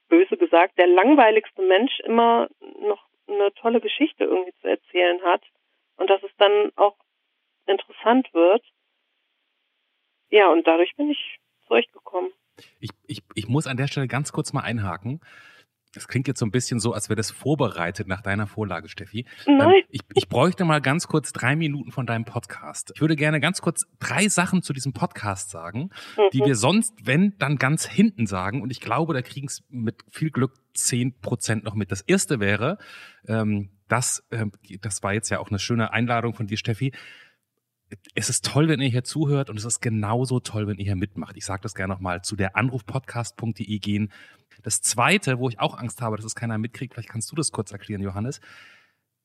böse gesagt, der langweiligste Mensch immer noch eine tolle Geschichte irgendwie zu erzählen hat und dass es dann auch interessant wird. Ja, und dadurch bin ich zu euch gekommen. Ich, ich, ich muss an der Stelle ganz kurz mal einhaken. Es klingt jetzt so ein bisschen so, als wäre das vorbereitet nach deiner Vorlage, Steffi. Nein. Ähm, ich, ich bräuchte mal ganz kurz drei Minuten von deinem Podcast. Ich würde gerne ganz kurz drei Sachen zu diesem Podcast sagen, die Mhm. wir sonst, wenn, dann ganz hinten sagen. Und ich glaube, da kriegen es mit viel Glück zehn Prozent noch mit. Das erste wäre, ähm, das, ähm, das war jetzt ja auch eine schöne Einladung von dir, Steffi. Es ist toll, wenn ihr hier zuhört und es ist genauso toll, wenn ihr hier mitmacht. Ich sage das gerne nochmal, zu der anrufpodcast.de gehen. Das zweite, wo ich auch Angst habe, dass es keiner mitkriegt, vielleicht kannst du das kurz erklären, Johannes.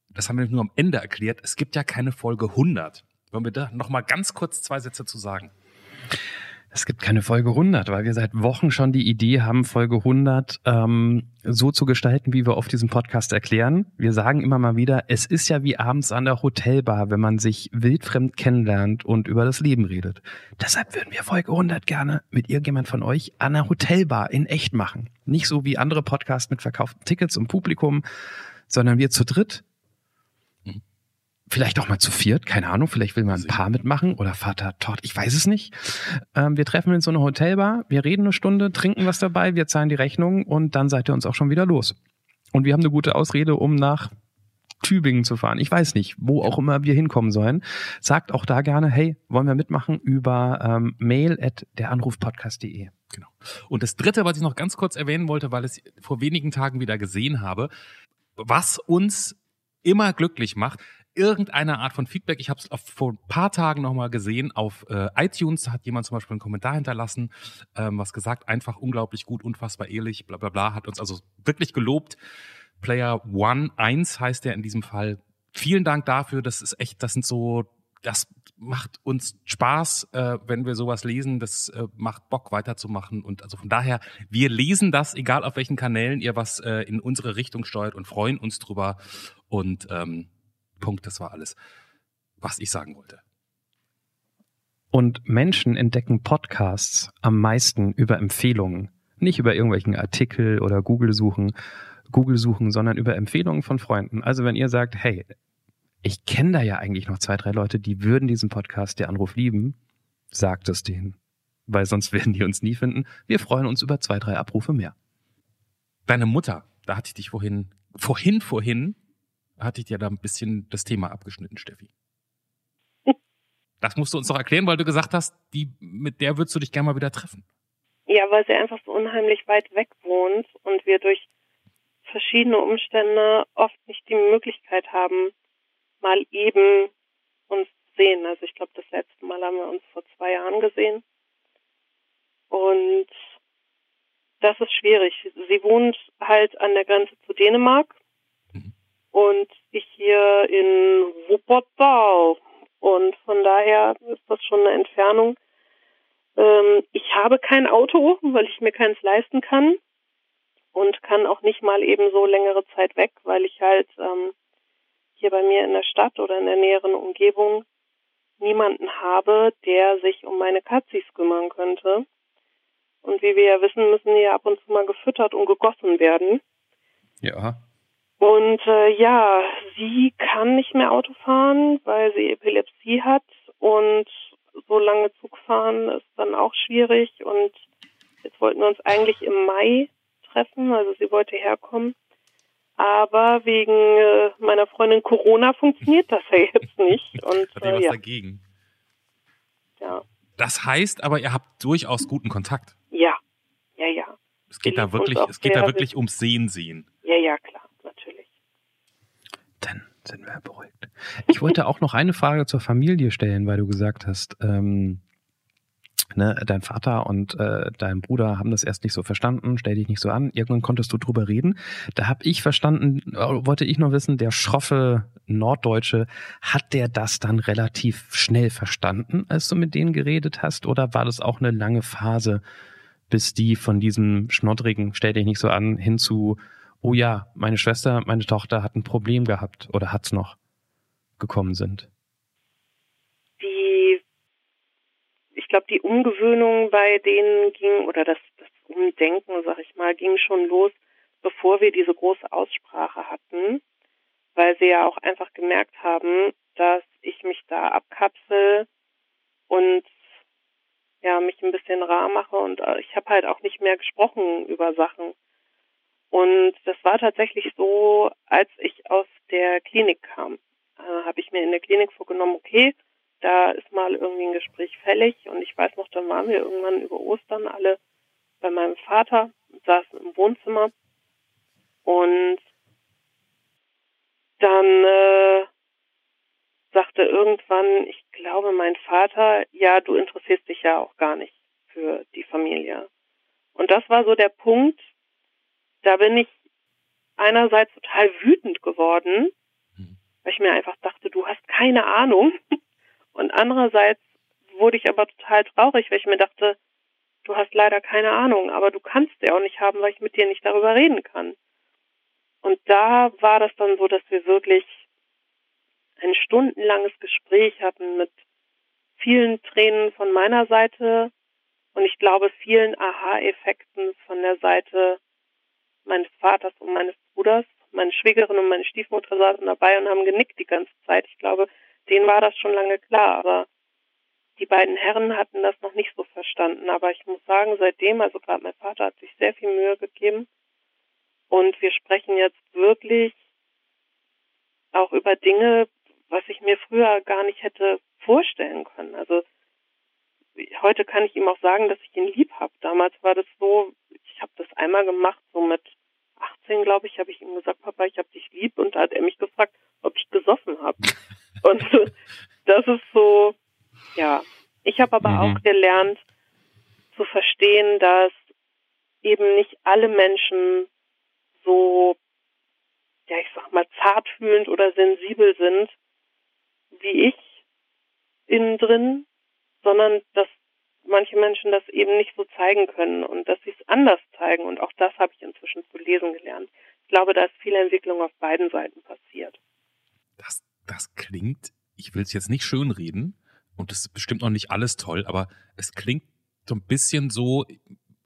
Das haben wir nur am Ende erklärt. Es gibt ja keine Folge 100. Wollen wir da nochmal ganz kurz zwei Sätze zu sagen? Es gibt keine Folge 100, weil wir seit Wochen schon die Idee haben, Folge 100 ähm, so zu gestalten, wie wir auf diesem Podcast erklären. Wir sagen immer mal wieder, es ist ja wie abends an der Hotelbar, wenn man sich wildfremd kennenlernt und über das Leben redet. Deshalb würden wir Folge 100 gerne mit irgendjemand von euch an der Hotelbar in echt machen. Nicht so wie andere Podcasts mit verkauften Tickets und Publikum, sondern wir zu dritt. Vielleicht auch mal zu viert, keine Ahnung, vielleicht will man ein Paar mitmachen oder Vater Todd, ich weiß es nicht. Ähm, wir treffen uns in so eine Hotelbar, wir reden eine Stunde, trinken was dabei, wir zahlen die Rechnung und dann seid ihr uns auch schon wieder los. Und wir haben eine gute Ausrede, um nach Tübingen zu fahren. Ich weiß nicht, wo auch immer wir hinkommen sollen. Sagt auch da gerne, hey, wollen wir mitmachen über ähm, mail at deranrufpodcast.de. Genau. Und das dritte, was ich noch ganz kurz erwähnen wollte, weil ich es vor wenigen Tagen wieder gesehen habe, was uns immer glücklich macht, irgendeine Art von Feedback. Ich habe es vor ein paar Tagen nochmal gesehen auf äh, iTunes. Hat jemand zum Beispiel einen Kommentar hinterlassen, ähm, was gesagt, einfach unglaublich gut, unfassbar ehrlich, bla bla bla, hat uns also wirklich gelobt. Player One 1 heißt der in diesem Fall. Vielen Dank dafür. Das ist echt, das sind so, das macht uns Spaß, äh, wenn wir sowas lesen. Das äh, macht Bock weiterzumachen. Und also von daher, wir lesen das, egal auf welchen Kanälen ihr was äh, in unsere Richtung steuert und freuen uns drüber. Und ähm, Punkt, das war alles, was ich sagen wollte. Und Menschen entdecken Podcasts am meisten über Empfehlungen. Nicht über irgendwelchen Artikel oder Google suchen, Google suchen, sondern über Empfehlungen von Freunden. Also wenn ihr sagt, hey, ich kenne da ja eigentlich noch zwei, drei Leute, die würden diesen Podcast, der Anruf lieben. Sagt es denen. Weil sonst werden die uns nie finden. Wir freuen uns über zwei, drei Abrufe mehr. Deine Mutter, da hatte ich dich vorhin, vorhin, vorhin, hatte ich dir da ein bisschen das Thema abgeschnitten, Steffi. Das musst du uns doch erklären, weil du gesagt hast, die, mit der würdest du dich gerne mal wieder treffen. Ja, weil sie einfach so unheimlich weit weg wohnt und wir durch verschiedene Umstände oft nicht die Möglichkeit haben, mal eben uns zu sehen. Also ich glaube, das letzte Mal haben wir uns vor zwei Jahren gesehen. Und das ist schwierig. Sie wohnt halt an der Grenze zu Dänemark. Und ich hier in Wuppertal. Und von daher ist das schon eine Entfernung. Ähm, ich habe kein Auto, weil ich mir keins leisten kann und kann auch nicht mal eben so längere Zeit weg, weil ich halt ähm, hier bei mir in der Stadt oder in der näheren Umgebung niemanden habe, der sich um meine Katzis kümmern könnte. Und wie wir ja wissen, müssen die ja ab und zu mal gefüttert und gegossen werden. Ja. Und äh, ja, sie kann nicht mehr Auto fahren, weil sie Epilepsie hat und so lange Zug fahren ist dann auch schwierig. Und jetzt wollten wir uns eigentlich im Mai treffen, also sie wollte herkommen. Aber wegen äh, meiner Freundin Corona funktioniert das ja jetzt nicht. Und, äh, was ja. dagegen? Ja. Das heißt aber, ihr habt durchaus guten Kontakt. Ja, ja, ja. Es geht da wirklich, es geht da wirklich ums Sehen sehen. Ja, ja, klar. Dann sind wir beruhigt. Ich wollte auch noch eine Frage zur Familie stellen, weil du gesagt hast, ähm, ne, dein Vater und äh, dein Bruder haben das erst nicht so verstanden, stell dich nicht so an. Irgendwann konntest du drüber reden. Da habe ich verstanden, äh, wollte ich nur wissen, der schroffe Norddeutsche, hat der das dann relativ schnell verstanden, als du mit denen geredet hast? Oder war das auch eine lange Phase, bis die von diesem schnoddrigen, stell dich nicht so an, hin zu, oh ja, meine Schwester, meine Tochter hat ein Problem gehabt oder hat's noch gekommen sind? Die, ich glaube, die Umgewöhnung bei denen ging, oder das, das Umdenken, sag ich mal, ging schon los, bevor wir diese große Aussprache hatten, weil sie ja auch einfach gemerkt haben, dass ich mich da abkapsel und ja, mich ein bisschen rar mache und äh, ich habe halt auch nicht mehr gesprochen über Sachen. Und das war tatsächlich so, als ich aus der Klinik kam, äh, habe ich mir in der Klinik vorgenommen, okay, da ist mal irgendwie ein Gespräch fällig und ich weiß noch, dann waren wir irgendwann über Ostern alle bei meinem Vater, saßen im Wohnzimmer und dann äh, sagte irgendwann, ich glaube, mein Vater, ja, du interessierst dich ja auch gar nicht für die Familie. Und das war so der Punkt, da bin ich einerseits total wütend geworden, weil ich mir einfach dachte, du hast keine Ahnung. Und andererseits wurde ich aber total traurig, weil ich mir dachte, du hast leider keine Ahnung, aber du kannst sie auch nicht haben, weil ich mit dir nicht darüber reden kann. Und da war das dann so, dass wir wirklich ein stundenlanges Gespräch hatten mit vielen Tränen von meiner Seite und ich glaube vielen Aha-Effekten von der Seite meines Vaters und meines Bruders. Meine Schwägerin und meine Stiefmutter saßen dabei und haben genickt die ganze Zeit. Ich glaube, denen war das schon lange klar, aber die beiden Herren hatten das noch nicht so verstanden. Aber ich muss sagen, seitdem, also gerade mein Vater hat sich sehr viel Mühe gegeben und wir sprechen jetzt wirklich auch über Dinge, was ich mir früher gar nicht hätte vorstellen können. Also heute kann ich ihm auch sagen, dass ich ihn lieb habe. Damals war das so, ich habe das einmal gemacht, so mit 18, glaube ich, habe ich ihm gesagt, Papa, ich habe dich lieb. Und da hat er mich gefragt, ob ich gesoffen habe. und das ist so, ja. Ich habe aber Mhm. auch gelernt zu verstehen, dass eben nicht alle Menschen so, ja, ich sag mal, zartfühlend oder sensibel sind, wie ich innen drin, sondern dass manche Menschen das eben nicht so zeigen können und dass sie es anders zeigen. Und auch das habe ich inzwischen zu lesen gelernt. Ich glaube, da ist viel Entwicklung auf beiden Seiten passiert. Das, das klingt, ich will es jetzt nicht schönreden und das ist bestimmt noch nicht alles toll, aber es klingt so ein bisschen so,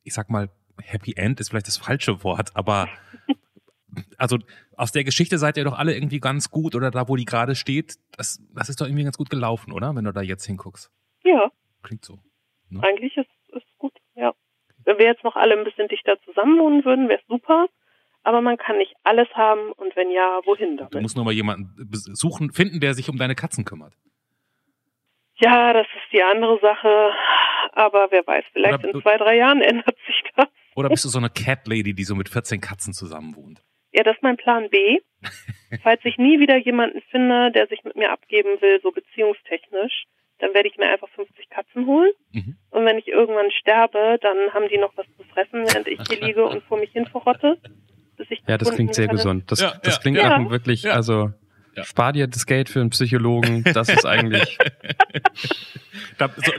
ich sag mal, Happy End ist vielleicht das falsche Wort, aber also aus der Geschichte seid ihr doch alle irgendwie ganz gut oder da, wo die gerade steht, das, das ist doch irgendwie ganz gut gelaufen, oder? Wenn du da jetzt hinguckst. Ja, Klingt so. Eigentlich ist es gut, ja. Wenn wir jetzt noch alle ein bisschen dichter zusammen wohnen würden, wäre es super. Aber man kann nicht alles haben und wenn ja, wohin Du damit? musst nur mal jemanden suchen, finden, der sich um deine Katzen kümmert. Ja, das ist die andere Sache. Aber wer weiß, vielleicht Oder- in zwei, drei Jahren ändert sich das. Oder bist du so eine Cat Lady, die so mit 14 Katzen zusammen wohnt? Ja, das ist mein Plan B. Falls ich nie wieder jemanden finde, der sich mit mir abgeben will, so beziehungstechnisch, dann werde ich mir einfach 50 Katzen holen. Mhm. Und wenn ich irgendwann sterbe, dann haben die noch was zu fressen, während ich hier liege und vor mich hin verrotte. Bis ich Ja, das klingt sehr werde. gesund. Das, Ja, das ja, klingt ja. nach wirklich, Ja. also spar dir das Geld für einen Psychologen. Das ist eigentlich.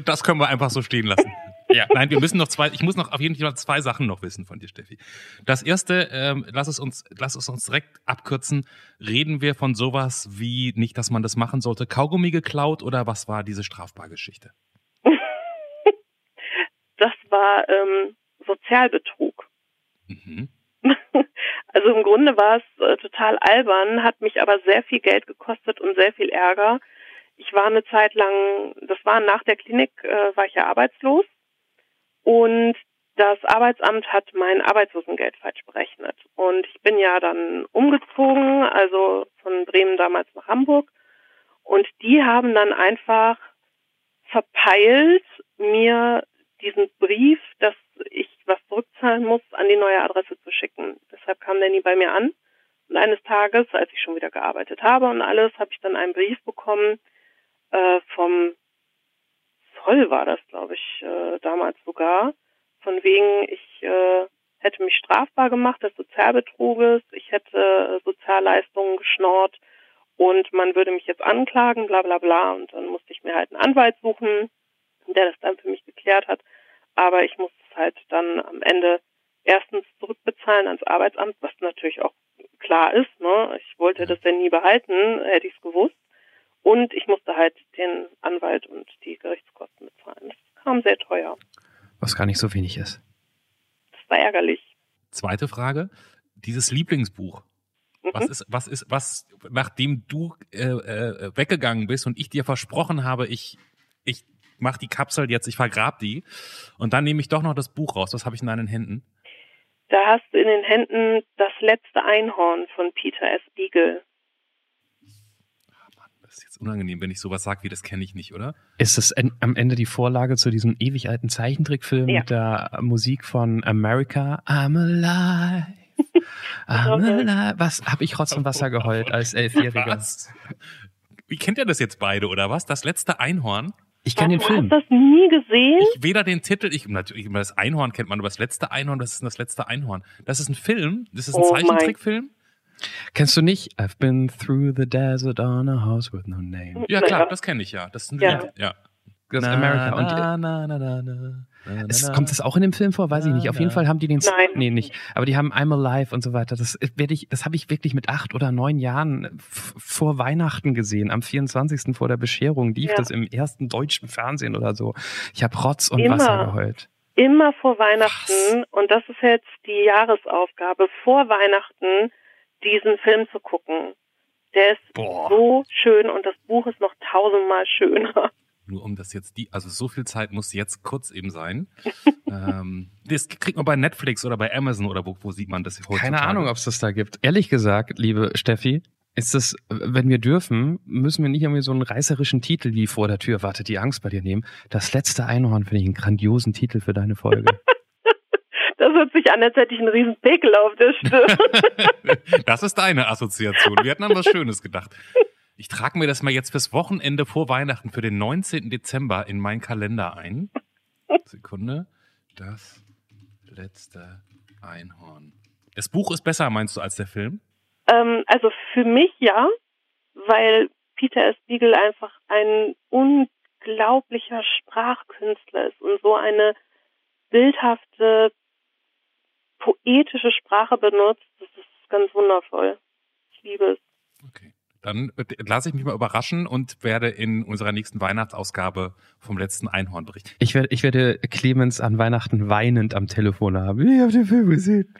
Das können wir einfach so stehen lassen. Ja, nein, wir müssen noch zwei, ich muss noch auf jeden Fall zwei Sachen noch wissen von dir, Steffi. Das erste, ähm, lass es uns, lass es uns direkt abkürzen. Reden wir von sowas wie, nicht, dass man das machen sollte, Kaugummi geklaut oder was war diese Strafbargeschichte? Das war ähm, Sozialbetrug. Mhm. Also im Grunde war es äh, total albern, hat mich aber sehr viel Geld gekostet und sehr viel Ärger. Ich war eine Zeit lang, das war nach der Klinik, äh, war ich ja arbeitslos und das Arbeitsamt hat mein Arbeitslosengeld falsch berechnet. Und ich bin ja dann umgezogen, also von Bremen damals nach Hamburg. Und die haben dann einfach verpeilt, mir diesen Brief, dass ich was zurückzahlen muss, an die neue Adresse zu schicken. Deshalb kam der nie bei mir an. Und eines Tages, als ich schon wieder gearbeitet habe und alles, habe ich dann einen Brief bekommen äh, vom Zoll war das, glaube ich, äh, damals sogar, von wegen, ich äh, hätte mich strafbar gemacht des Sozialbetruges, ich hätte äh, Sozialleistungen geschnorrt und man würde mich jetzt anklagen, bla bla bla. Und dann musste ich mir halt einen Anwalt suchen, der das dann für mich geklärt hat. Aber ich musste es halt dann am Ende erstens zurückbezahlen ans Arbeitsamt, was natürlich auch klar ist. Ne? Ich wollte das ja nie behalten, hätte ich es gewusst. Und ich musste halt den Anwalt und die Gerichtskosten bezahlen. Das kam sehr teuer. Was gar nicht so wenig ist. Das war ärgerlich. Zweite Frage, dieses Lieblingsbuch. Mhm. Was ist, was ist, was, nachdem du äh, äh, weggegangen bist und ich dir versprochen habe, ich, ich mach die Kapsel jetzt, ich vergrab die und dann nehme ich doch noch das Buch raus. Was habe ich in deinen Händen? Da hast du in den Händen das letzte Einhorn von Peter S. Beagle. Das ist jetzt unangenehm, wenn ich sowas sage, wie das kenne ich nicht, oder? Ist es en- am Ende die Vorlage zu diesem ewig alten Zeichentrickfilm Ja. mit der Musik von America? I'm alive. I'm alive. Was habe ich Rotz und Wasser geheult als Elfjähriger? Was? Wie kennt ihr das jetzt beide, oder was? Das letzte Einhorn? Ich kenne den du Film. hast das nie gesehen? Ich weder den Titel, ich natürlich immer das Einhorn kennt man, aber das letzte Einhorn, was ist denn das letzte Einhorn? Das ist ein Film, das ist ein Oh mein- Zeichentrickfilm. Kennst du nicht? I've been through the desert on a horse with no name. Ja klar, das kenne ich ja. Das ist ein Ja. Lied, ja. Das ist America. Und na, na, na, na, na, na, es, na. kommt das auch in dem Film vor? Weiß ich nicht. Auf jeden Fall haben die den. Nein. Nee, nicht. Aber die haben I'm Alive und so weiter. Das werde ich, das habe ich wirklich mit acht oder neun Jahren vor Weihnachten gesehen. Am 24. vor der Bescherung lief Ja. das im ersten deutschen Fernsehen oder so. Ich habe Rotz und Immer. Wasser geheult. Immer vor Weihnachten, und das ist jetzt die Jahresaufgabe, vor Weihnachten diesen Film zu gucken. Der ist Boah. so schön und das Buch ist noch tausendmal schöner. Nur um das jetzt, die, also so viel Zeit muss jetzt kurz eben sein. ähm, das kriegt man bei Netflix oder bei Amazon oder wo, wo sieht man das heutzutage? Keine Ahnung, ob es das da gibt. Ehrlich gesagt, liebe Steffi, ist das, wenn wir dürfen, müssen wir nicht irgendwie so einen reißerischen Titel wie vor der Tür wartet die Angst bei dir nehmen. Das letzte Einhorn finde ich einen grandiosen Titel für deine Folge. Das hört sich an, als hätte ich einen riesen Pickel auf der Stirn. Das ist deine Assoziation. Wir hatten an was Schönes gedacht. Ich trage mir das mal jetzt fürs Wochenende vor Weihnachten für den 19. Dezember in meinen Kalender ein. Sekunde. Das letzte Einhorn. Das Buch ist besser, meinst du, als der Film? ähm, also für mich ja, weil Peter S. Beagle einfach ein unglaublicher Sprachkünstler ist und so eine bildhafte, poetische Sprache benutzt. Das ist ganz wundervoll. Ich liebe es. Okay. dann lasse ich mich mal überraschen und werde in unserer nächsten Weihnachtsausgabe vom letzten Einhorn berichten. Ich werde, ich werde Clemens an Weihnachten weinend am Telefon haben. Ich habe den Film gesehen.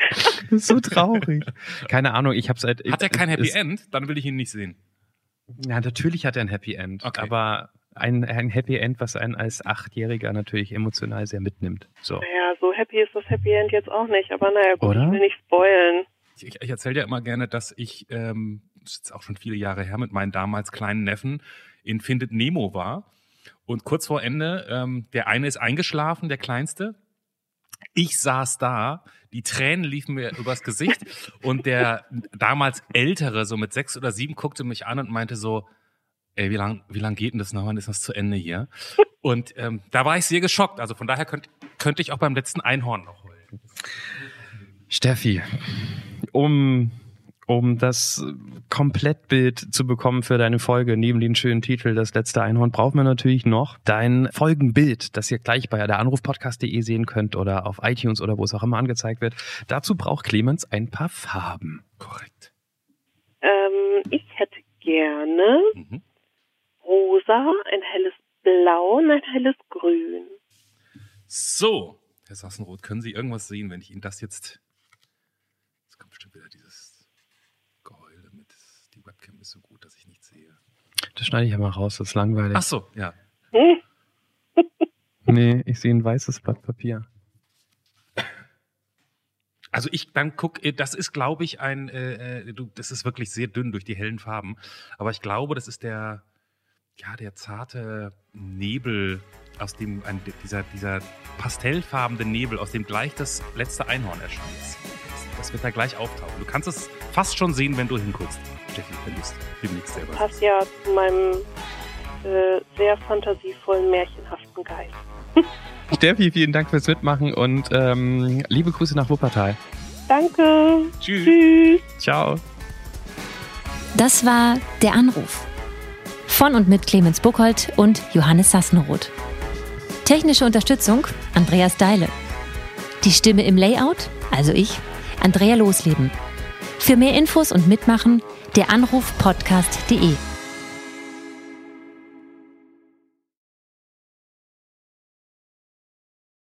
Das ist so traurig. Keine Ahnung, ich habe seit. Hat er kein Happy End? Dann will ich ihn nicht sehen. Ja, natürlich hat er ein Happy End. Okay. Aber ein, ein Happy End, was einen als Achtjähriger natürlich emotional sehr mitnimmt. So. Naja, so happy ist das Happy End jetzt auch nicht, aber naja, gut, Oder? ich will nicht spoilen. Ich, ich, ich erzähle ja immer gerne, dass ich, ähm, das ist jetzt auch schon viele Jahre her, mit meinen damals kleinen Neffen in Findet Nemo war. Und kurz vor Ende, ähm, der eine ist eingeschlafen, der kleinste. Ich saß da, die Tränen liefen mir übers Gesicht und der damals ältere, so mit sechs oder sieben, guckte mich an und meinte so, ey, wie lang, wie lang geht denn das noch? Wann ist das zu Ende hier? Und ähm, da war ich sehr geschockt. Also von daher könnt, könnte ich auch beim letzten Einhorn noch heulen. Steffi, um, um das Komplettbild zu bekommen für deine Folge, neben den schönen Titel Das letzte Einhorn, brauchen wir natürlich noch dein Folgenbild, das ihr gleich bei der Anrufpodcast.de sehen könnt oder auf iTunes oder wo es auch immer angezeigt wird. Dazu braucht Clemens ein paar Farben. Korrekt. Ähm, ich hätte gerne Mhm. Rosa, ein helles Blau und ein helles Grün. So, Herr Sassenroth, können Sie irgendwas sehen, wenn ich Ihnen das jetzt. Jetzt kommt bestimmt wieder dieses Geheule mit. Die Webcam ist so gut, dass ich nichts sehe. Das schneide ich ja mal raus, das ist langweilig. Ach so, ja. Hm? Nee, ich sehe ein weißes Blatt Papier. Also ich dann guck, äh, das ist, glaube ich, ein, äh, äh, du, das ist wirklich sehr dünn durch die hellen Farben. Aber ich glaube, das ist der, ja, der zarte Nebel aus dem, ein, dieser, dieser pastellfarbene Nebel, aus dem gleich das letzte Einhorn erscheint. Das, das wird da gleich auftauchen. Du kannst es fast schon sehen, wenn du hinguckst, Steffi, wenn du es demnächst selber. Passt ja zu meinem äh, sehr fantasievollen, märchenhaften Geist. Steffi, vielen Dank fürs Mitmachen und ähm, liebe Grüße nach Wuppertal. Danke. Tschüss. Tschüss. Ciao. Das war Der Anruf. Von und mit Clemens Buchholz und Johannes Sassenroth. Technische Unterstützung Andreas Deile. Die Stimme im Layout, also ich, Andrea Losleben. Für mehr Infos und Mitmachen der Anruf podcast.de.